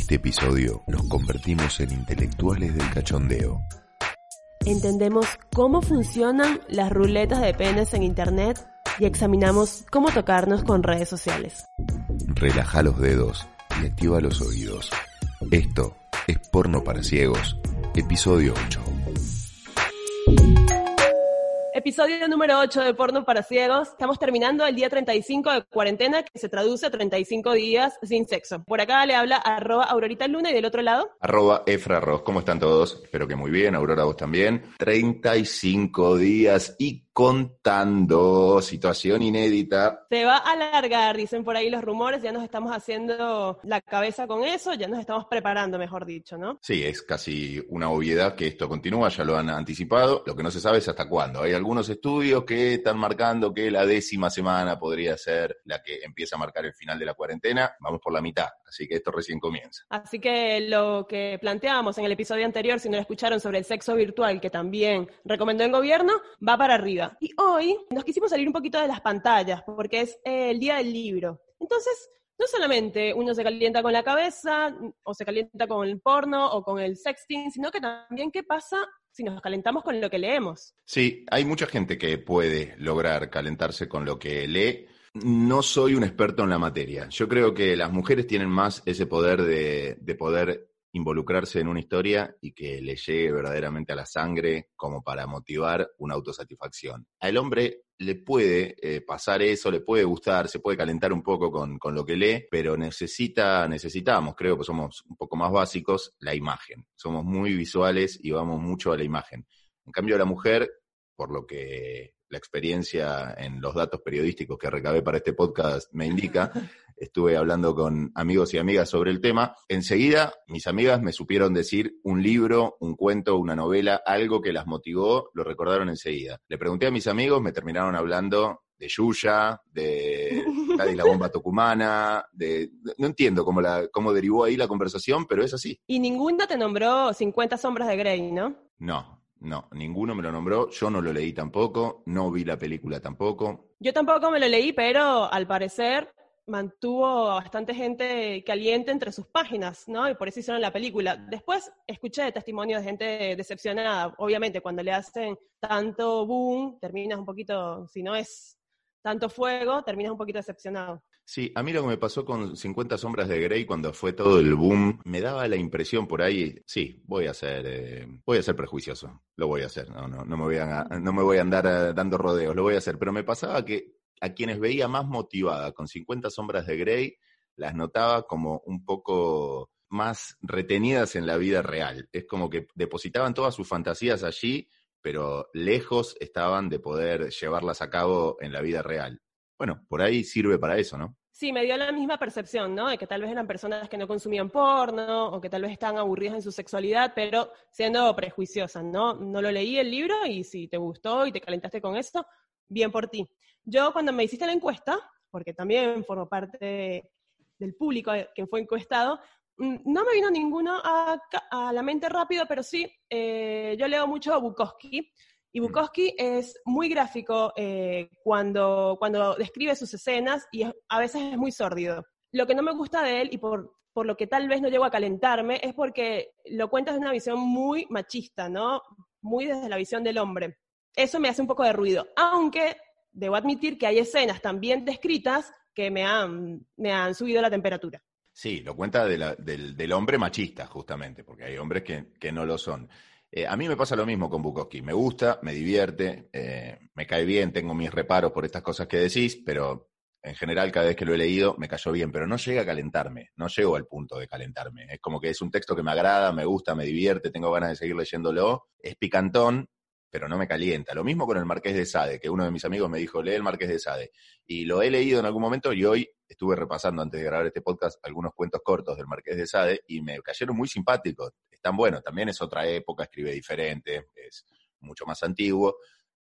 este episodio nos convertimos en intelectuales del cachondeo. Entendemos cómo funcionan las ruletas de penes en Internet y examinamos cómo tocarnos con redes sociales. Relaja los dedos y activa los oídos. Esto es Porno para Ciegos, episodio 8. Episodio número 8 de Porno para Ciegos. Estamos terminando el día 35 de cuarentena, que se traduce a 35 días sin sexo. Por acá le habla arroba Aurorita Luna y del otro lado. Arroba Efra. ¿Cómo están todos? Espero que muy bien. Aurora, vos también. 35 días y contando. Situación inédita. Se va a alargar, dicen por ahí los rumores. Ya nos estamos haciendo la cabeza con eso. Ya nos estamos preparando, mejor dicho, ¿no? Sí, es casi una obviedad que esto continúa. Ya lo han anticipado. Lo que no se sabe es hasta cuándo. Hay algunos estudios que están marcando que la décima semana podría ser la que empieza a marcar el final de la cuarentena. Vamos por la mitad, así que esto recién comienza. Así que lo que planteábamos en el episodio anterior, si no lo escucharon sobre el sexo virtual, que también recomendó el gobierno, va para arriba. Y hoy nos quisimos salir un poquito de las pantallas, porque es el día del libro. Entonces, no solamente uno se calienta con la cabeza o se calienta con el porno o con el sexting, sino que también qué pasa si nos calentamos con lo que leemos. Sí, hay mucha gente que puede lograr calentarse con lo que lee. No soy un experto en la materia. Yo creo que las mujeres tienen más ese poder de, de poder involucrarse en una historia y que le llegue verdaderamente a la sangre como para motivar una autosatisfacción. Al hombre le puede eh, pasar eso, le puede gustar, se puede calentar un poco con, con, lo que lee, pero necesita, necesitamos, creo que somos un poco más básicos, la imagen. Somos muy visuales y vamos mucho a la imagen. En cambio, la mujer, por lo que la experiencia en los datos periodísticos que recabé para este podcast me indica, estuve hablando con amigos y amigas sobre el tema, enseguida mis amigas me supieron decir un libro, un cuento, una novela, algo que las motivó, lo recordaron enseguida. Le pregunté a mis amigos, me terminaron hablando de Yuya, de Cádiz la bomba tucumana, de no entiendo cómo la cómo derivó ahí la conversación, pero es así. Y ninguno te nombró 50 sombras de Grey, ¿no? No, no, ninguno me lo nombró, yo no lo leí tampoco, no vi la película tampoco. Yo tampoco me lo leí, pero al parecer mantuvo a bastante gente caliente entre sus páginas, ¿no? Y por eso hicieron la película. Después escuché testimonios de gente decepcionada. Obviamente, cuando le hacen tanto boom, terminas un poquito, si no es tanto fuego, terminas un poquito decepcionado. Sí, a mí lo que me pasó con 50 sombras de Grey cuando fue todo el boom, me daba la impresión por ahí, sí, voy a ser, eh, voy a ser prejuicioso, lo voy a hacer, no, no, no me voy a, no me voy a andar uh, dando rodeos, lo voy a hacer, pero me pasaba que a quienes veía más motivada con 50 sombras de Grey, las notaba como un poco más retenidas en la vida real. Es como que depositaban todas sus fantasías allí, pero lejos estaban de poder llevarlas a cabo en la vida real. Bueno, por ahí sirve para eso, ¿no? Sí, me dio la misma percepción, ¿no? De que tal vez eran personas que no consumían porno o que tal vez estaban aburridas en su sexualidad, pero siendo prejuiciosas, ¿no? No lo leí el libro y si te gustó y te calentaste con esto, bien por ti. Yo cuando me hiciste la encuesta, porque también formo parte del público que fue encuestado, mm, no me vino ninguno a, la mente rápido, pero sí, eh, yo leo mucho Bukowski, y Bukowski es muy gráfico eh, cuando, cuando describe sus escenas y a veces es muy sórdido. Lo que no me gusta de él y por, por lo que tal vez no llego a calentarme es porque lo cuenta desde una visión muy machista, ¿no? Muy desde la visión del hombre. Eso me hace un poco de ruido, aunque debo admitir que hay escenas también descritas que me han, me han subido la temperatura. Sí, lo cuenta de del, del, hombre machista, justamente, porque hay hombres que, que no lo son. Eh, a mí me pasa lo mismo con Bukowski. Me gusta, me divierte, eh, me cae bien, tengo mis reparos por estas cosas que decís, pero en general cada vez que lo he leído me cayó bien, pero no llega a calentarme, no llego al punto de calentarme. Es como que es un texto que me agrada, me gusta, me divierte, tengo ganas de seguir leyéndolo. Es picantón, pero no me calienta. Lo mismo con el Marqués de Sade, que uno de mis amigos me dijo, lee el Marqués de Sade. Y lo he leído en algún momento y hoy estuve repasando antes de grabar este podcast algunos cuentos cortos del Marqués de Sade y me cayeron muy simpáticos. Están buenos, también es otra época, escribe diferente, es mucho más antiguo.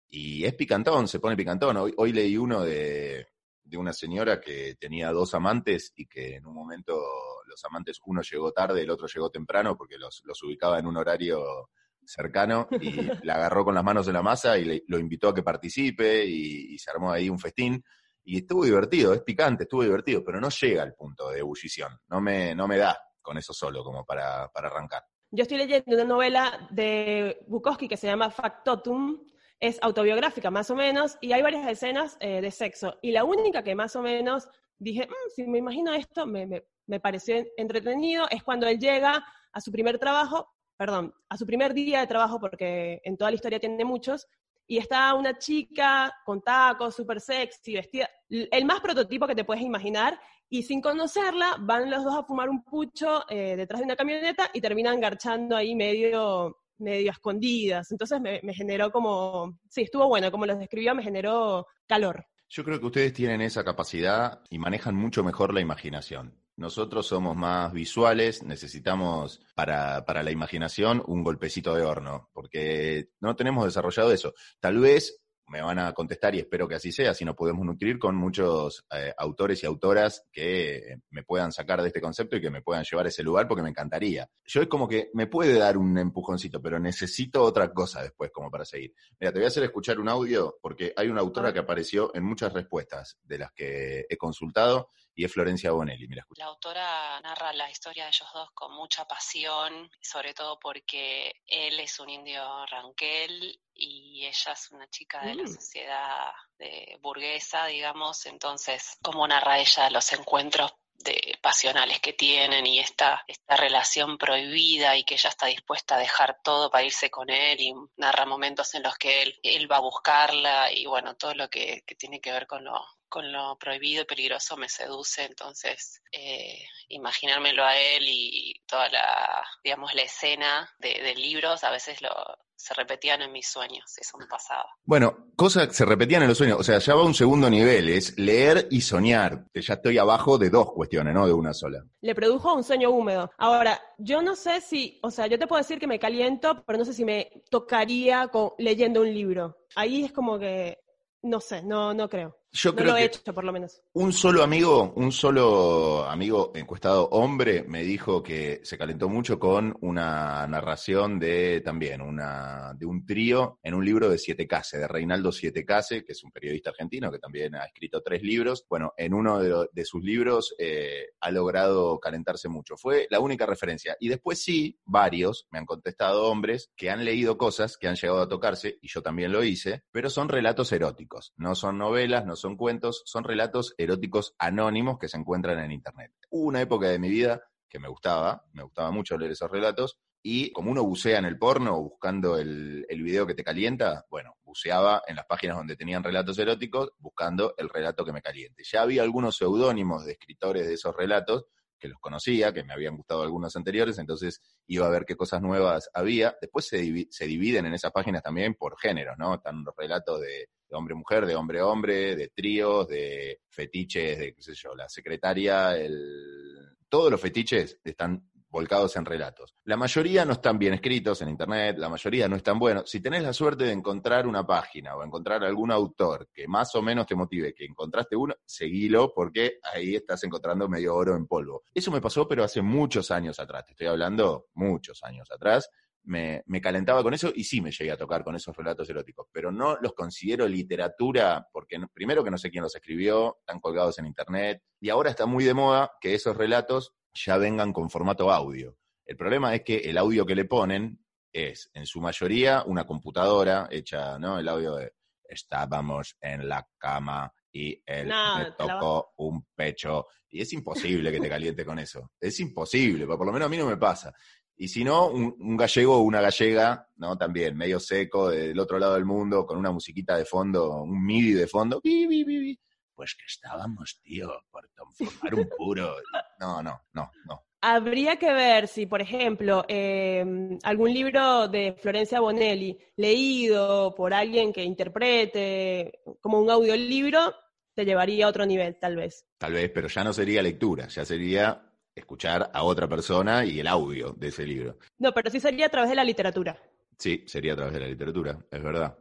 Y es picantón, se pone picantón. Hoy, hoy leí uno de, de una señora que tenía dos amantes y que en un momento los amantes, uno llegó tarde, el otro llegó temprano porque los, los ubicaba en un horario cercano y la agarró con las manos en la masa y le, lo invitó a que participe y, y, se armó ahí un festín. Y estuvo divertido, es picante, estuvo divertido, pero no llega al punto de ebullición, no me, no me da. con eso solo, como para, para arrancar. Yo estoy leyendo una novela de Bukowski que se llama Factotum, es autobiográfica más o menos, y hay varias escenas eh, de sexo. Y la única que más o menos dije, mm, si me imagino esto, me, me, me, pareció entretenido, es cuando él llega a su primer trabajo, perdón, a su primer día de trabajo, porque en toda la historia tiene muchos, y está una chica con tacos, súper sexy, vestida, el más prototipo que te puedes imaginar, y sin conocerla van los dos a fumar un pucho eh, detrás de una camioneta y terminan garchando ahí medio medio escondidas. Entonces me, generó como, sí, estuvo bueno, como los describió, me generó calor. Yo creo que ustedes tienen esa capacidad y manejan mucho mejor la imaginación. Nosotros somos más visuales, necesitamos para, para la imaginación un golpecito de horno, porque no tenemos desarrollado eso. Tal vez me van a contestar y espero que así sea, si nos podemos nutrir con muchos eh, autores y autoras que me puedan sacar de este concepto y que me puedan llevar a ese lugar porque me encantaría. Yo es como que me puede dar un empujoncito, pero necesito otra cosa después como para seguir. Mira, te voy a hacer escuchar un audio porque hay una autora que apareció en muchas respuestas de las que he consultado y es Florencia Bonelli. Mira, la autora narra la historia de ellos dos con mucha pasión, sobre todo porque él es un indio ranquel y ella es una chica de la mm. sociedad de burguesa, digamos, entonces cómo narra ella los encuentros de, pasionales que tienen y esta, esta relación prohibida y que ella está dispuesta a dejar todo para irse con él y narra momentos en los que él, él va a buscarla y bueno, todo lo que, que tiene que ver con lo, con lo prohibido y peligroso me seduce, entonces eh, imaginármelo a él y toda la, digamos, la escena de, libros, a veces lo, se repetían en mis sueños, eso me pasaba. Bueno, cosas que se repetían en los sueños, o sea, ya va un segundo nivel, es leer y soñar, ya estoy abajo de dos cuestiones, no de una sola. Le produjo un sueño húmedo. Ahora, yo no sé si, o sea, yo te puedo decir que me caliento, pero no sé si me tocaría con, leyendo un libro. Ahí es como que, no sé, no, no creo. Yo creo lo he hecho, por lo menos. Un solo amigo, un solo amigo encuestado hombre me dijo que se calentó mucho con una narración de también una de un trío en un libro de Siete Case, de Reinaldo Siete Case, que es un periodista argentino que también ha escrito tres libros. Bueno, en uno de, de sus libros eh, ha logrado calentarse mucho. Fue la única referencia. Y después sí, varios me han contestado hombres que han leído cosas que han llegado a tocarse, y yo también lo hice, pero son relatos eróticos, no son novelas, no son cuentos, son relatos eróticos anónimos que se encuentran en Internet. Hubo una época de mi vida que me gustaba, me gustaba mucho leer esos relatos, y como uno bucea en el porno buscando el, el, video que te calienta, bueno, buceaba en las páginas donde tenían relatos eróticos buscando el relato que me caliente. Ya había algunos seudónimos de escritores de esos relatos que los conocía, que me habían gustado algunos anteriores, entonces iba a ver qué cosas nuevas había. Después se, se dividen en esas páginas también por géneros, ¿no? Están los relatos de hombre-mujer, de hombre-hombre, de tríos, de fetiches, de qué sé yo, la secretaria, el... todos los fetiches están volcados en relatos. La mayoría no están bien escritos en internet, la mayoría no están buenos. Si tenés la suerte de encontrar una página o encontrar algún autor que más o menos te motive, que encontraste uno, seguilo porque ahí estás encontrando medio oro en polvo. Eso me pasó, pero hace muchos años atrás, te estoy hablando muchos años atrás. Me, me, calentaba con eso y sí me llegué a tocar con esos relatos eróticos, pero no los considero literatura porque no, primero que no sé quién los escribió, están colgados en internet y ahora está muy de moda que esos relatos ya vengan con formato audio. El problema es que el audio que le ponen es, en su mayoría, una computadora hecha, ¿no? El audio de estábamos en la cama y él No, me la tocó un pecho. Y es imposible que te caliente con eso. Es imposible, pero por lo menos a mí no me pasa. Y si no, un, un gallego o una gallega, ¿no? También, medio seco, del otro lado del mundo, con una musiquita de fondo, un MIDI de fondo. bi, bi, bi, bi. Pues que estábamos, tío, por formar un puro. No, no, no, no. Habría que ver si, por ejemplo, eh, algún libro de Florencia Bonelli, leído por alguien que interprete como un audiolibro, te llevaría a otro nivel, tal vez. Tal vez, pero ya no sería lectura, ya sería escuchar a otra persona y el audio de ese libro. No, pero sí sería a través de la literatura. Sí, sería a través de la literatura, es verdad.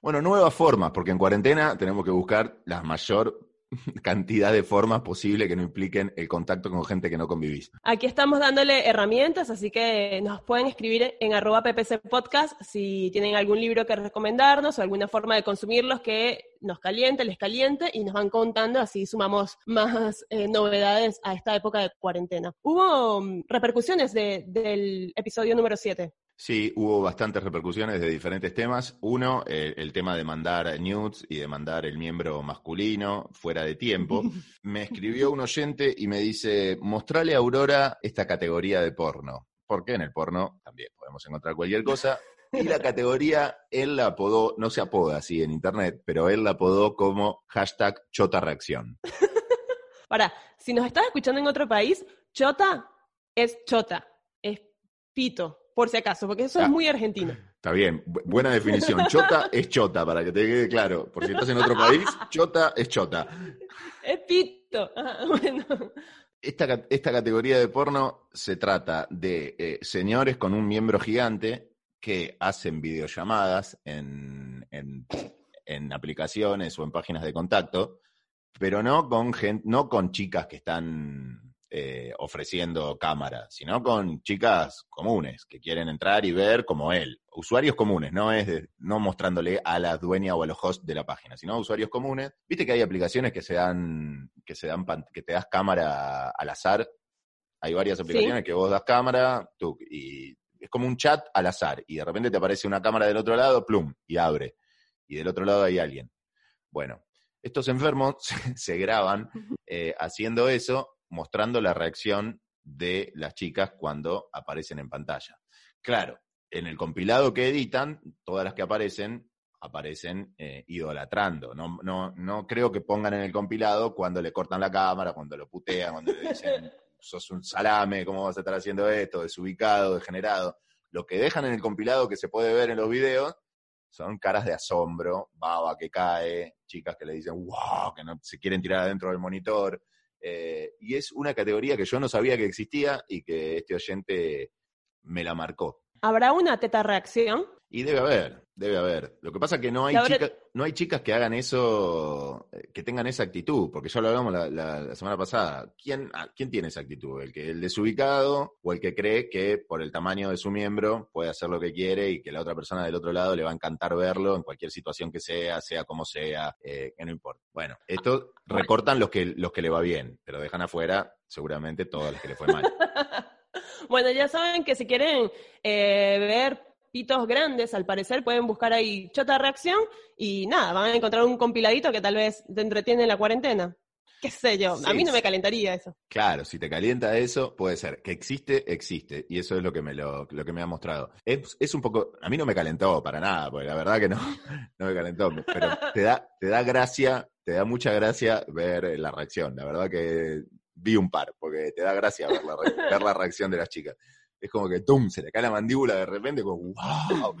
Bueno, nuevas formas, porque en cuarentena tenemos que buscar la mayor cantidad de formas posibles que no impliquen el contacto con gente que no convivís. Aquí estamos dándole herramientas, así que nos pueden escribir en arroba ppc podcast si tienen algún libro que recomendarnos o alguna forma de consumirlos que nos caliente, les caliente y nos van contando, así sumamos más eh, novedades a esta época de cuarentena. Hubo mm, repercusiones del episodio número 7. Sí, hubo bastantes repercusiones de diferentes temas. Uno, eh, el tema de mandar nudes y de mandar el miembro masculino fuera de tiempo. Me escribió un oyente y me dice, mostrale a Aurora esta categoría de porno. Porque en el porno también podemos encontrar cualquier cosa. Y la categoría, él la apodó, no se apoda así en internet, pero él la apodó como hashtag chota reacción. Para, si nos estás escuchando en otro país, chota es chota, es pito por si acaso, porque eso es muy argentino. Está bien, buena definición. Chota es chota, para que te quede claro. Por si estás en otro país, chota es chota. Es pito. bueno. Esta, esta, categoría de porno se trata de eh, señores con un miembro gigante que hacen videollamadas en, en, en, aplicaciones o en páginas de contacto, pero no con, gente, no con chicas que están eh, ofreciendo cámara, sino con chicas comunes que quieren entrar y ver como él. Usuarios comunes, no es no mostrándole a la dueña o a los hosts de la página, sino usuarios comunes. Viste que hay aplicaciones que se dan, que se dan, que te das cámara al azar. Hay varias aplicaciones que vos das cámara tú, y es como un chat al azar y de repente te aparece una cámara del otro lado, plum, y abre. Y del otro lado hay alguien. Bueno, estos enfermos se, graban eh, haciendo eso mostrando la reacción de las chicas cuando aparecen en pantalla. Claro, en el compilado que editan, todas las que aparecen aparecen eh, idolatrando. No, no, no creo que pongan en el compilado cuando le cortan la cámara, cuando lo putean, cuando le dicen, sos un salame, ¿cómo vas a estar haciendo esto? Desubicado, degenerado. Lo que dejan en el compilado que se puede ver en los videos son caras de asombro, baba que cae, chicas que le dicen, wow, que no se quieren tirar adentro del monitor. Eh, y es una categoría que yo no sabía que existía y que este oyente me la marcó. ¿Habrá una teta reacción? Y debe haber, debe haber. Lo que pasa es que no hay, chicas, no hay chicas que hagan eso, eh, que tengan esa actitud, porque ya lo hablamos la, semana pasada. ¿Quién, ah, ¿Quién, tiene esa actitud? ¿El que el desubicado o el que cree que por el tamaño de su miembro puede hacer lo que quiere y que la otra persona del otro lado le va a encantar verlo en cualquier situación que sea, sea como sea, eh, que no importa? Bueno, esto recortan los que, los que le va bien, pero dejan afuera seguramente todas las que le fue mal. bueno, ya saben que si quieren eh, ver pitos grandes, al parecer pueden buscar ahí Chota Reacción y nada, van a encontrar un compiladito que tal vez te entretiene en la cuarentena. Qué sé yo, a mí no me calentaría eso. Claro, si te calienta eso, puede ser. Que existe, existe. Y eso es lo que me, lo, que me ha mostrado. Es, es, un poco, a mí no me calentó para nada, porque la verdad que no, no me calentó. Pero te da, te da gracia, te da mucha gracia ver la reacción. La verdad que vi un par, porque te da gracia ver la, ver la reacción de las chicas es como que ¡tum! se le cae la mandíbula de repente, como ¡wow!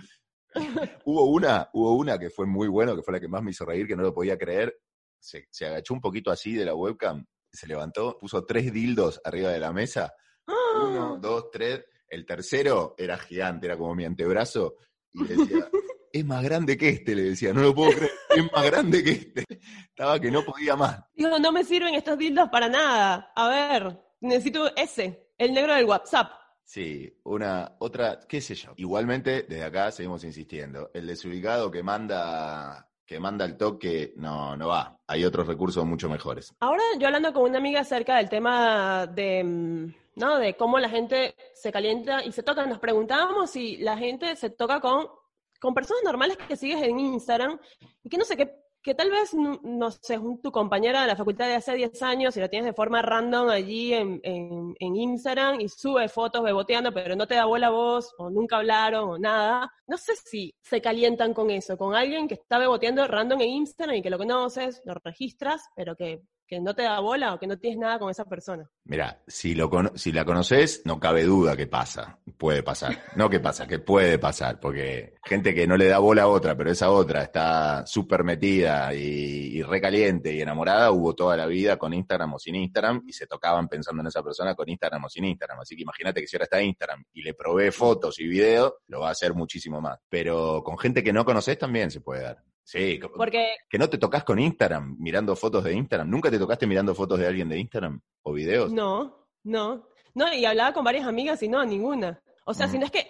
hubo una, hubo una que fue muy bueno, que fue la que más me hizo reír, que no lo podía creer. Se, agachó un poquito así de la webcam, se levantó, puso tres dildos arriba de la mesa. Uno, dos, tres. El tercero era gigante, era como mi antebrazo. Y le decía, es más grande que este, le decía, no lo puedo creer, es más grande que este. Estaba que no podía más. Digo, no me sirven estos dildos para nada. A ver, necesito ese, el negro del WhatsApp. Sí, una, otra, qué sé yo. Igualmente, desde acá seguimos insistiendo. El desubicado que manda, que manda el toque, no, no va. Hay otros recursos mucho mejores. Ahora yo hablando con una amiga acerca del tema de, mm, ¿no? De cómo la gente se calienta y se toca, nos preguntábamos si la gente se toca con, con personas normales que sigues en Instagram y que no sé qué que tal vez, no sé, tu compañera de la facultad de hace 10 años y la tienes de forma random allí en, en, Instagram y sube fotos beboteando, pero no te da bola voz o nunca hablaron o nada. No sé si se calientan con eso, con alguien que está beboteando random en Instagram y que lo conoces, lo registras, pero que que no te da bola o que no tienes nada con esa persona. Mira, si, lo si la conoces, no cabe duda que pasa, puede pasar. No que pasa, que puede pasar, porque gente que no le da bola a otra, pero esa otra está súper metida y, recaliente y enamorada, hubo toda la vida con Instagram o sin Instagram y se tocaban pensando en esa persona con Instagram o sin Instagram. Así que imagínate que si ahora está Instagram y le provee fotos y videos, lo va a hacer muchísimo más. Pero con gente que no conoces también se puede dar. Sí, Porque que no te tocas con Instagram mirando fotos de Instagram. ¿Nunca te tocaste mirando fotos de alguien de Instagram o videos? no, no, no, y hablaba con varias amigas y no, ninguna. O sea, Mm. si no es que,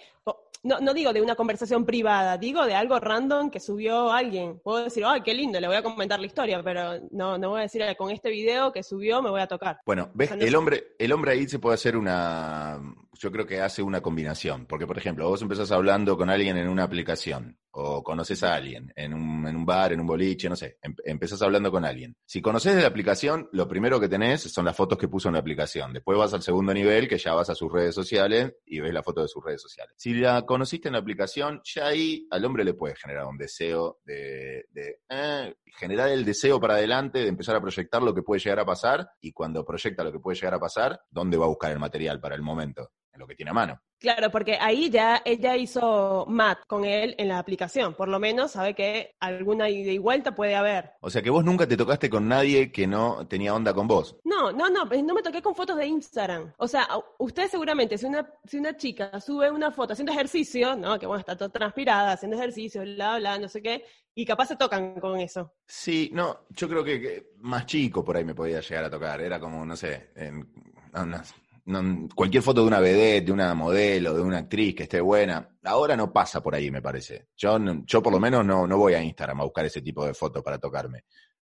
no, no digo de una conversación privada, digo de algo random que subió alguien. Puedo decir, ay, qué lindo, le voy a comentar la historia, pero no, no voy a decir, "Ay, con este video que subió me voy a tocar. Bueno, ves, O sea, no el hombre, el hombre ahí se puede hacer una, yo creo que hace una combinación, porque por ejemplo, vos empezás hablando con alguien en una aplicación, o conoces a alguien en un, en un bar, en un boliche, no sé, em- empezás hablando con alguien. Si conoces de la aplicación, lo primero que tenés son las fotos que puso en la aplicación. Después vas al segundo nivel, que ya vas a sus redes sociales y ves la foto de sus redes sociales. Si la conociste en la aplicación, ya ahí al hombre le puede generar un deseo de, de, eh, generar el deseo para adelante, de empezar a proyectar lo que puede llegar a pasar, y cuando proyecta lo que puede llegar a pasar, ¿dónde va a buscar el material para el momento? En lo que tiene a mano. Claro, porque ahí ya ella hizo match con él en la aplicación. Por lo menos sabe que alguna ida y vuelta puede haber. O sea que vos nunca te tocaste con nadie que no tenía onda con vos. No, no, no, pues no me toqué con fotos de Instagram. O sea, a- usted seguramente, si una, si una chica sube una foto haciendo ejercicio, ¿no? Que bueno, está toda transpirada, haciendo ejercicio, bla, bla, no sé qué, y capaz se tocan con eso. Sí, no, yo creo que, que más chico por ahí me podía llegar a tocar. Era como, no sé, en- no, no, cualquier foto de una vedette, de una modelo, de una actriz que esté buena. Ahora no pasa por ahí, me parece. Yo, yo por lo menos no, no voy a Instagram a buscar ese tipo de fotos para tocarme.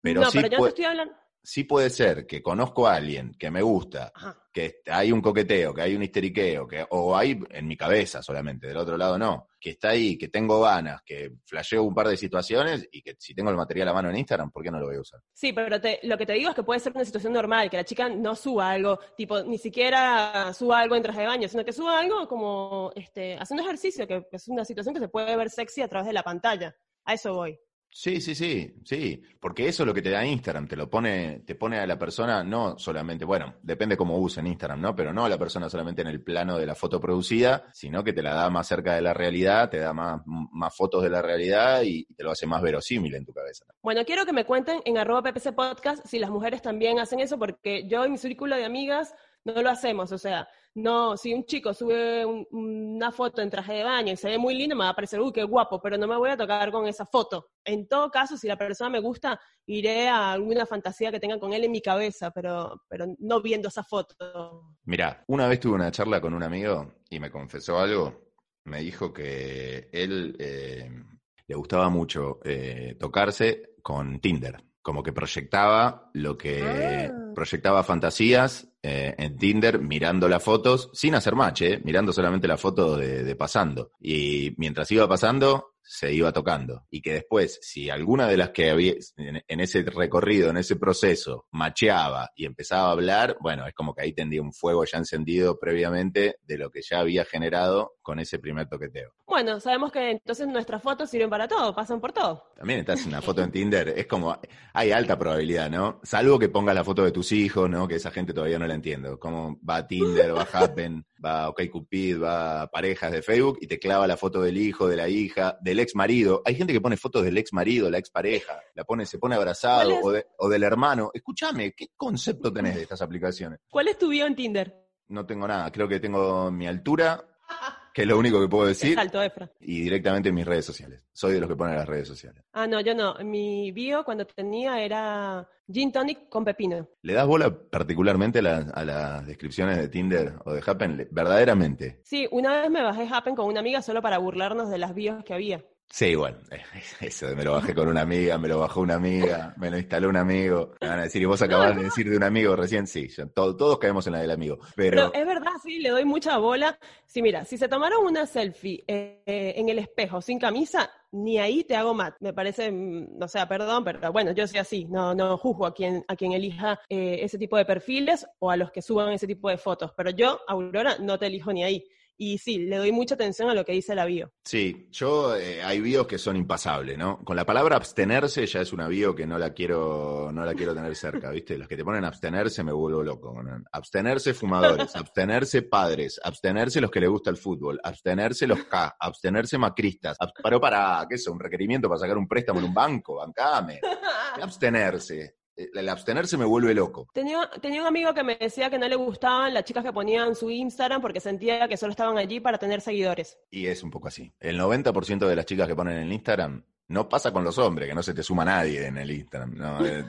Pero no, sí, pero yo te estoy hablando. Sí puede ser que conozco a alguien que me gusta, Ajá. que hay un coqueteo, que hay un histeriqueo, que, o hay en mi cabeza solamente, del otro lado no, que está ahí, que tengo ganas, que flasheo un par de situaciones y que si tengo el material a mano en Instagram, ¿por qué no lo voy a usar? Sí, pero te- lo que te digo es que puede ser una situación normal, que la chica no suba algo, tipo, ni siquiera suba algo en traje de baño, sino que suba algo como este, haciendo ejercicio, que es una situación que se puede ver sexy a través de la pantalla. A eso voy. Sí, sí, sí, sí, porque eso es lo que te da Instagram, te lo pone, te pone a la persona no solamente, bueno, depende cómo usen Instagram, ¿no? Pero no a la persona solamente en el plano de la foto producida, sino que te la da más cerca de la realidad, te da más, más fotos de la realidad y te lo hace más verosímil en tu cabeza. Bueno, quiero que me cuenten en arroba PPC Podcast si las mujeres también hacen eso, porque yo y mi círculo de amigas no lo hacemos. O sea, no, si un chico sube un- una foto en traje de baño y se ve muy lindo, me va a parecer, uy, qué guapo, pero no me voy a tocar con esa foto. En todo caso, si la persona me gusta, iré a alguna fantasía que tenga con él en mi cabeza, pero, pero no viendo esa foto. Mirá, una vez tuve una charla con un amigo y me confesó algo. Me dijo que él eh, le gustaba mucho eh, tocarse con Tinder. Como que proyectaba lo que Ah. proyectaba fantasías eh, en Tinder mirando las fotos, sin hacer match, eh, mirando solamente la foto de, de pasando. Y mientras iba pasando, se iba tocando. Y que después, si alguna de las que había en, en ese recorrido, en ese proceso, macheaba y empezaba a hablar, bueno, es como que ahí tendría un fuego ya encendido previamente de lo que ya había generado con ese primer toqueteo. Bueno, sabemos que entonces nuestras fotos sirven para todo, pasan por todo. También estás en una foto en Tinder, es como, hay alta probabilidad, ¿no? Salvo que pongas la foto de tus hijos, ¿no? Que esa gente todavía no la entiendo. Como va a Tinder, va a Happen, va a OkCupid, va a parejas de Facebook y te clava la foto del hijo, de la hija, del ex marido. Hay gente que pone fotos del ex marido, la ex pareja, la pone, se pone abrazado, o, de- o del hermano. Escúchame, ¿qué concepto tenés de estas aplicaciones? ¿Cuál es tu bio en Tinder? No tengo nada, creo que tengo mi altura, que es lo único que puedo decir, Salto, Efra. y directamente mis redes sociales. Soy de los que ponen las redes sociales. Ah, no, yo no. Mi bio cuando tenía era gin tonic con pepino. ¿Le das bola particularmente a, la- a las descripciones de Tinder o de Happen? Verdaderamente. Sí, una vez me bajé Happen con una amiga solo para burlarnos de las bios que había. Sí, igual. Eso de me lo bajé con una amiga, me lo bajó una amiga, me lo instaló un amigo. Me van a decir, y vos acabás de decir de un amigo recién, sí, yo- to- todos caemos en la del amigo. Pero, Pero es verdad, sí, le doy mucha bola. Sí, mira, si se tomaron una selfie eh, eh, en el espejo sin camisa, ni ahí te hago mat. Me parece, mm, o sea, perdón, pero bueno, yo soy así. No, no juzgo a quien, a quien elija eh, ese tipo de perfiles o a los que suban ese tipo de fotos. Pero yo, Aurora, no te elijo ni ahí. Y sí, le doy mucha atención a lo que dice la bio. sí, yo eh, hay bios que son impasables, ¿no? Con la palabra abstenerse ya es una bio que no la quiero, no la quiero tener cerca, ¿viste? Los que te ponen abstenerse me vuelvo loco. ¿no? Abstenerse fumadores, abstenerse padres, abstenerse los que le gusta el fútbol, abstenerse los K, abstenerse macristas. Ab- Pero para, ¿qué es? ¿Un requerimiento para sacar un préstamo en un banco? Bancame. Abstenerse. Eh, El abstenerse me vuelve loco. Tenía, tenía un amigo que me decía que no le gustaban las chicas que ponían su Instagram porque sentía que solo estaban allí para tener seguidores. Y es un poco así. El 90% de las chicas que ponen en Instagram No pasa con los hombres, que no se te suma nadie en el Instagram, no, eh,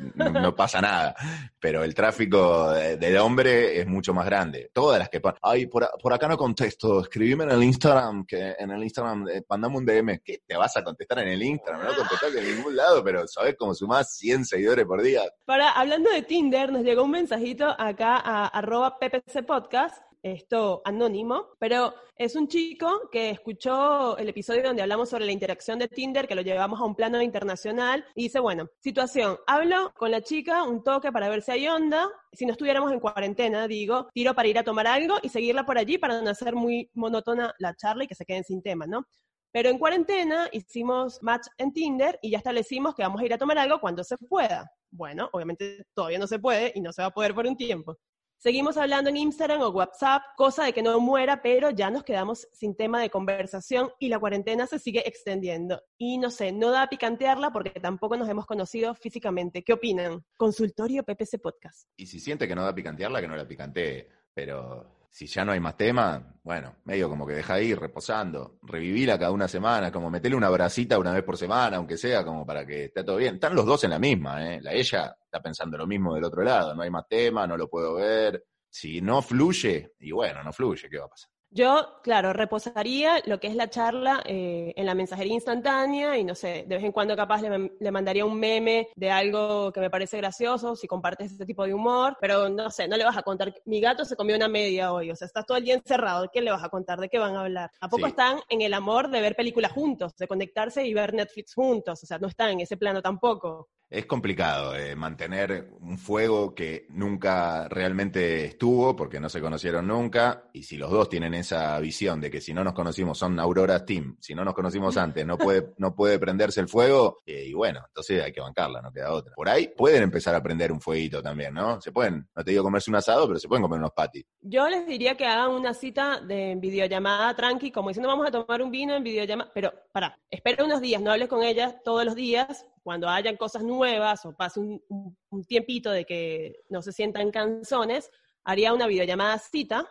pasa nada. Pero el tráfico del hombre es mucho más grande. Todas las que ay, por, acá no contesto, escribime en el Instagram, que en el Instagram, eh, mandame un DM, ¿qué te vas a contestar en el Instagram? No contestas en ningún lado, pero ¿sabes cómo sumás 100 seguidores por día? Para, hablando de Tinder, nos llegó un mensajito acá a arroba ppc podcast esto anónimo, pero es un chico que escuchó el episodio donde hablamos sobre la interacción de Tinder, que lo llevamos a un plano internacional, y dice, bueno, situación, hablo con la chica un toque para ver si hay onda, si no estuviéramos en cuarentena, digo, tiro para ir a tomar algo y seguirla por allí para no hacer muy monótona la charla y que se queden sin tema, ¿no? Pero en cuarentena hicimos match en Tinder y ya establecimos que vamos a ir a tomar algo cuando se pueda. Bueno, obviamente todavía no se puede y no se va a poder por un tiempo. Seguimos hablando en Instagram o WhatsApp, cosa de que no muera, pero ya nos quedamos sin tema de conversación y la cuarentena se sigue extendiendo. Y no sé, no da a picantearla porque tampoco nos hemos conocido físicamente. ¿Qué opinan? Consultorio PPC Podcast. Y si siente que no da a picantearla, que no la picantee. Pero si ya no hay más tema, bueno, medio como que deja ahí reposando, revivirla cada una semana, como meterle una bracita una vez por semana, aunque sea, como para que esté todo bien. Están los dos en la misma, ¿eh? La ella está pensando lo mismo del otro lado, no hay más tema, no lo puedo ver. Si no fluye, y bueno, no fluye, ¿qué va a pasar? Yo, claro, reposaría lo que es la charla eh, en la mensajería instantánea y no sé, de vez en cuando capaz le, mandaría un meme de algo que me parece gracioso, si compartes este tipo de humor, pero no sé, no le vas a contar, mi gato se comió una media hoy, o sea, estás todo el día encerrado, ¿qué le vas a contar? ¿De qué van a hablar? ¿A poco están en el amor de ver películas juntos, de conectarse y ver Netflix juntos? O sea, no están en ese plano tampoco. Es complicado eh, mantener un fuego que nunca realmente estuvo porque no se conocieron nunca y si los dos tienen esa visión de que si no nos conocimos son Aurora Team, si no nos conocimos antes no puede, no puede prenderse el fuego eh, y bueno, entonces hay que bancarla, no queda otra. Por ahí pueden empezar a prender un fueguito también, ¿no? Se pueden, no te digo comerse un asado, pero se pueden comer unos patis. Yo les diría que hagan una cita de videollamada tranqui, como diciendo vamos a tomar un vino en videollamada, pero para, espera unos días, no hables con ella todos los días, cuando hayan cosas nuevas o pase un, tiempito de que no se sientan canzones, haría una videollamada cita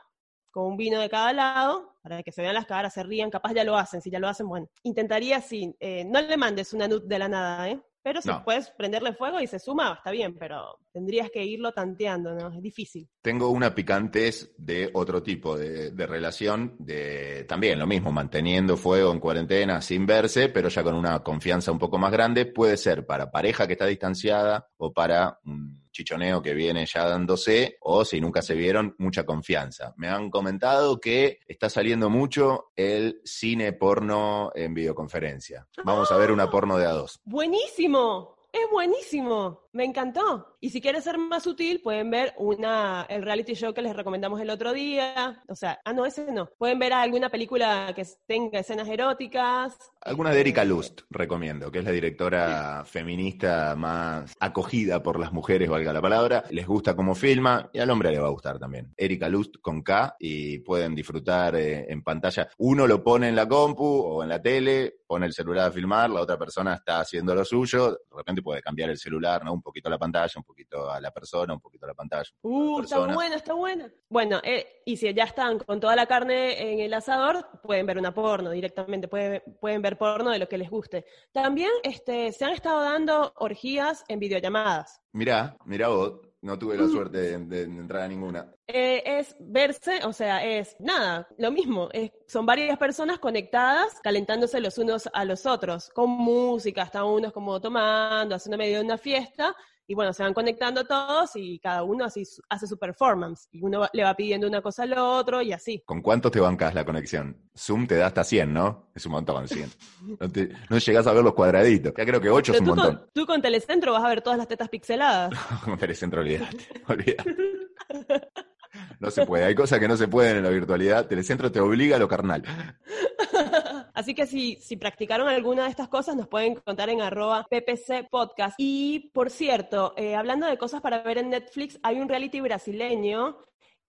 con un vino de cada lado para que se vean las caras, se rían, capaz ya lo hacen, si ya lo hacen, bueno. Intentaría así, eh, no le mandes una nut de la nada, ¿eh? Pero si puedes prenderle fuego y se suma, está bien, pero tendrías que irlo tanteando, ¿no? Es difícil. Tengo una picantes de otro tipo de, relación, de también lo mismo, manteniendo fuego en cuarentena sin verse, pero ya con una confianza un poco más grande. Puede ser para pareja que está distanciada o para un chichoneo que viene ya dándose, o si nunca se vieron, mucha confianza. Me han comentado que está saliendo mucho el cine porno en videoconferencia. Vamos a ver una porno de a dos. Buenísimo. Es buenísimo, me encantó. Y si quieres ser más sutil, pueden ver una, el reality show que les recomendamos el otro día. O sea, ah, no, ese no. Pueden ver alguna película que tenga escenas eróticas. Alguna de Erika Lust, recomiendo, que es la directora feminista más acogida por las mujeres, valga la palabra. Les gusta cómo filma y al hombre le va a gustar también. Erika Lust con K y pueden disfrutar eh, en pantalla. Uno lo pone en la compu o en la tele, pone el celular a filmar, la otra persona está haciendo lo suyo, de repente puede cambiar el celular, ¿no? Poquito a la pantalla, un poquito a la persona, un poquito a la pantalla. Uh, está bueno, está bueno. Bueno, eh, y si ya están con toda la carne en el asador, pueden ver una porno directamente, pueden, pueden ver porno de lo que les guste. También este, se han estado dando orgías en videollamadas. Mirá, mirá vos, no tuve la suerte de, entrar a ninguna. Eh, es verse, o sea, es nada, lo mismo. son varias personas conectadas, calentándose los unos a los otros, con música, hasta unos como tomando, haciendo medio de una fiesta, y bueno, se van conectando todos y cada uno así hace su performance. Y uno le va pidiendo una cosa al otro y así. ¿Con cuánto te bancas la conexión? Zoom te da hasta 100, ¿no? Es un montón, 100. No, te, no llegas a ver los cuadraditos. Ya creo que 8 es un montón. tú con Telecentro vas a ver todas las tetas pixeladas. con Telecentro, olvídate. olvídate. No se puede, hay cosas que no se pueden en la virtualidad. Telecentro te obliga a lo carnal. Así que si, si practicaron alguna de estas cosas, nos pueden contar en arroba ppc podcast. Y por cierto, eh, hablando de cosas para ver en Netflix, hay un reality brasileño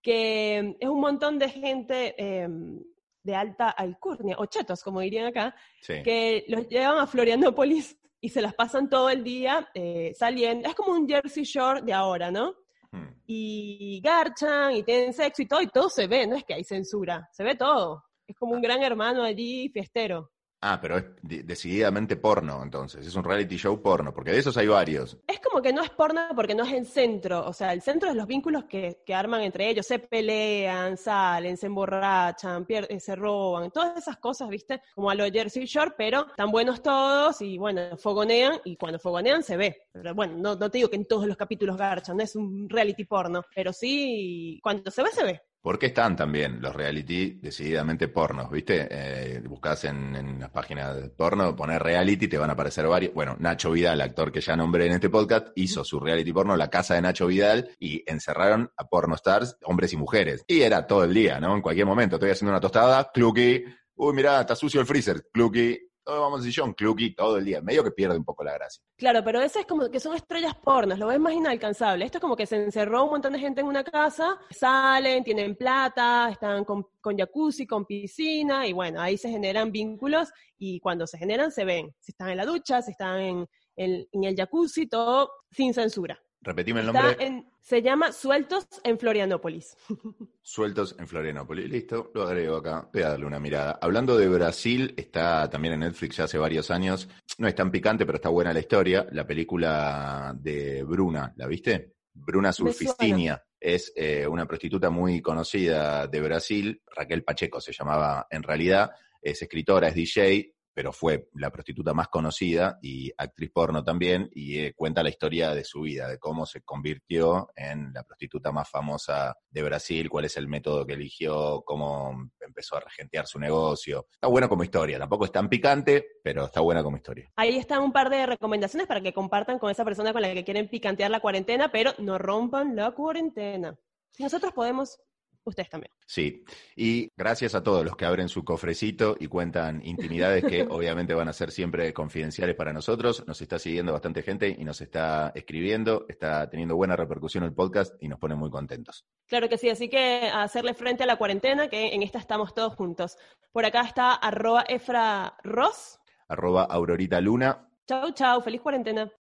que es un montón de gente em, de alta alcurnia, o chetos, como dirían acá, que los llevan a Florianópolis y se las pasan todo el día eh, saliendo. Es como un Jersey Shore de ahora, ¿no? Hmm. Y garchan y tienen sexo y todo, y todo se ve, no es que hay censura, se ve todo. Es como un gran hermano allí, fiestero. Ah, pero es decididamente porno, entonces. Es un reality show porno, porque de esos hay varios. Es como que no es porno porque no es en centro. O sea, el centro es los vínculos que, arman entre ellos. Se pelean, salen, se emborrachan, pierden, se roban. Todas esas cosas, ¿viste? Como a lo Jersey Shore, pero están buenos todos y, bueno, fogonean. Y cuando fogonean se ve. Pero bueno, no, no te digo que en todos los capítulos garchan. No es un reality porno. Pero sí, cuando se ve, se ve. Porque están también los reality decididamente pornos, ¿viste? Eh, buscas en, las páginas de porno, poner reality, te van a aparecer varios. Bueno, Nacho Vidal, actor que ya nombré en este podcast, hizo su reality porno, La Casa de Nacho Vidal, y encerraron a porno stars, hombres y mujeres. Y era todo el día, ¿no? En cualquier momento, estoy haciendo una tostada, clucky, uy, mira, está sucio el freezer, clucky, todo vamos a sillón, clucky, todo el día. Medio que pierde un poco la gracia. Claro, pero ese es como que son estrellas pornos, lo ves más inalcanzable. Esto es como que se encerró un montón de gente en una casa, salen, tienen plata, están con, jacuzzi, con piscina, y bueno, ahí se generan vínculos, y cuando se generan se ven. Si están en la ducha, si están en, en el jacuzzi, todo sin censura. Repetime el nombre. se llama Sueltos en Florianópolis. Sueltos en Florianópolis. Listo, lo agrego acá. Voy a darle una mirada. Hablando de Brasil, está también en Netflix ya hace varios años. No es tan picante, pero está buena la historia. La película de Bruna, ¿la viste? Bruna Surfistinia. Es eh, una prostituta muy conocida de Brasil. Raquel Pacheco se llamaba en realidad. Es escritora, es DJ, pero fue la prostituta más conocida y actriz porno también, y eh, cuenta la historia de su vida, de cómo se convirtió en la prostituta más famosa de Brasil, cuál es el método que eligió, cómo empezó a regentear su negocio. Está buena como historia, tampoco es tan picante, pero está buena como historia. Ahí están un par de recomendaciones para que compartan con esa persona con la que quieren picantear la cuarentena, pero no rompan la cuarentena. Nosotros podemos, ustedes también. Sí, y gracias a todos los que abren su cofrecito y cuentan intimidades que obviamente van a ser siempre confidenciales para nosotros. Nos está siguiendo bastante gente y nos está escribiendo, está teniendo buena repercusión el podcast y nos pone muy contentos. Claro que sí, así que a hacerle frente a la cuarentena, que en esta estamos todos juntos. Por acá está arroba Efra Ross. Arroba Aurorita Luna. Chau, chau, feliz cuarentena.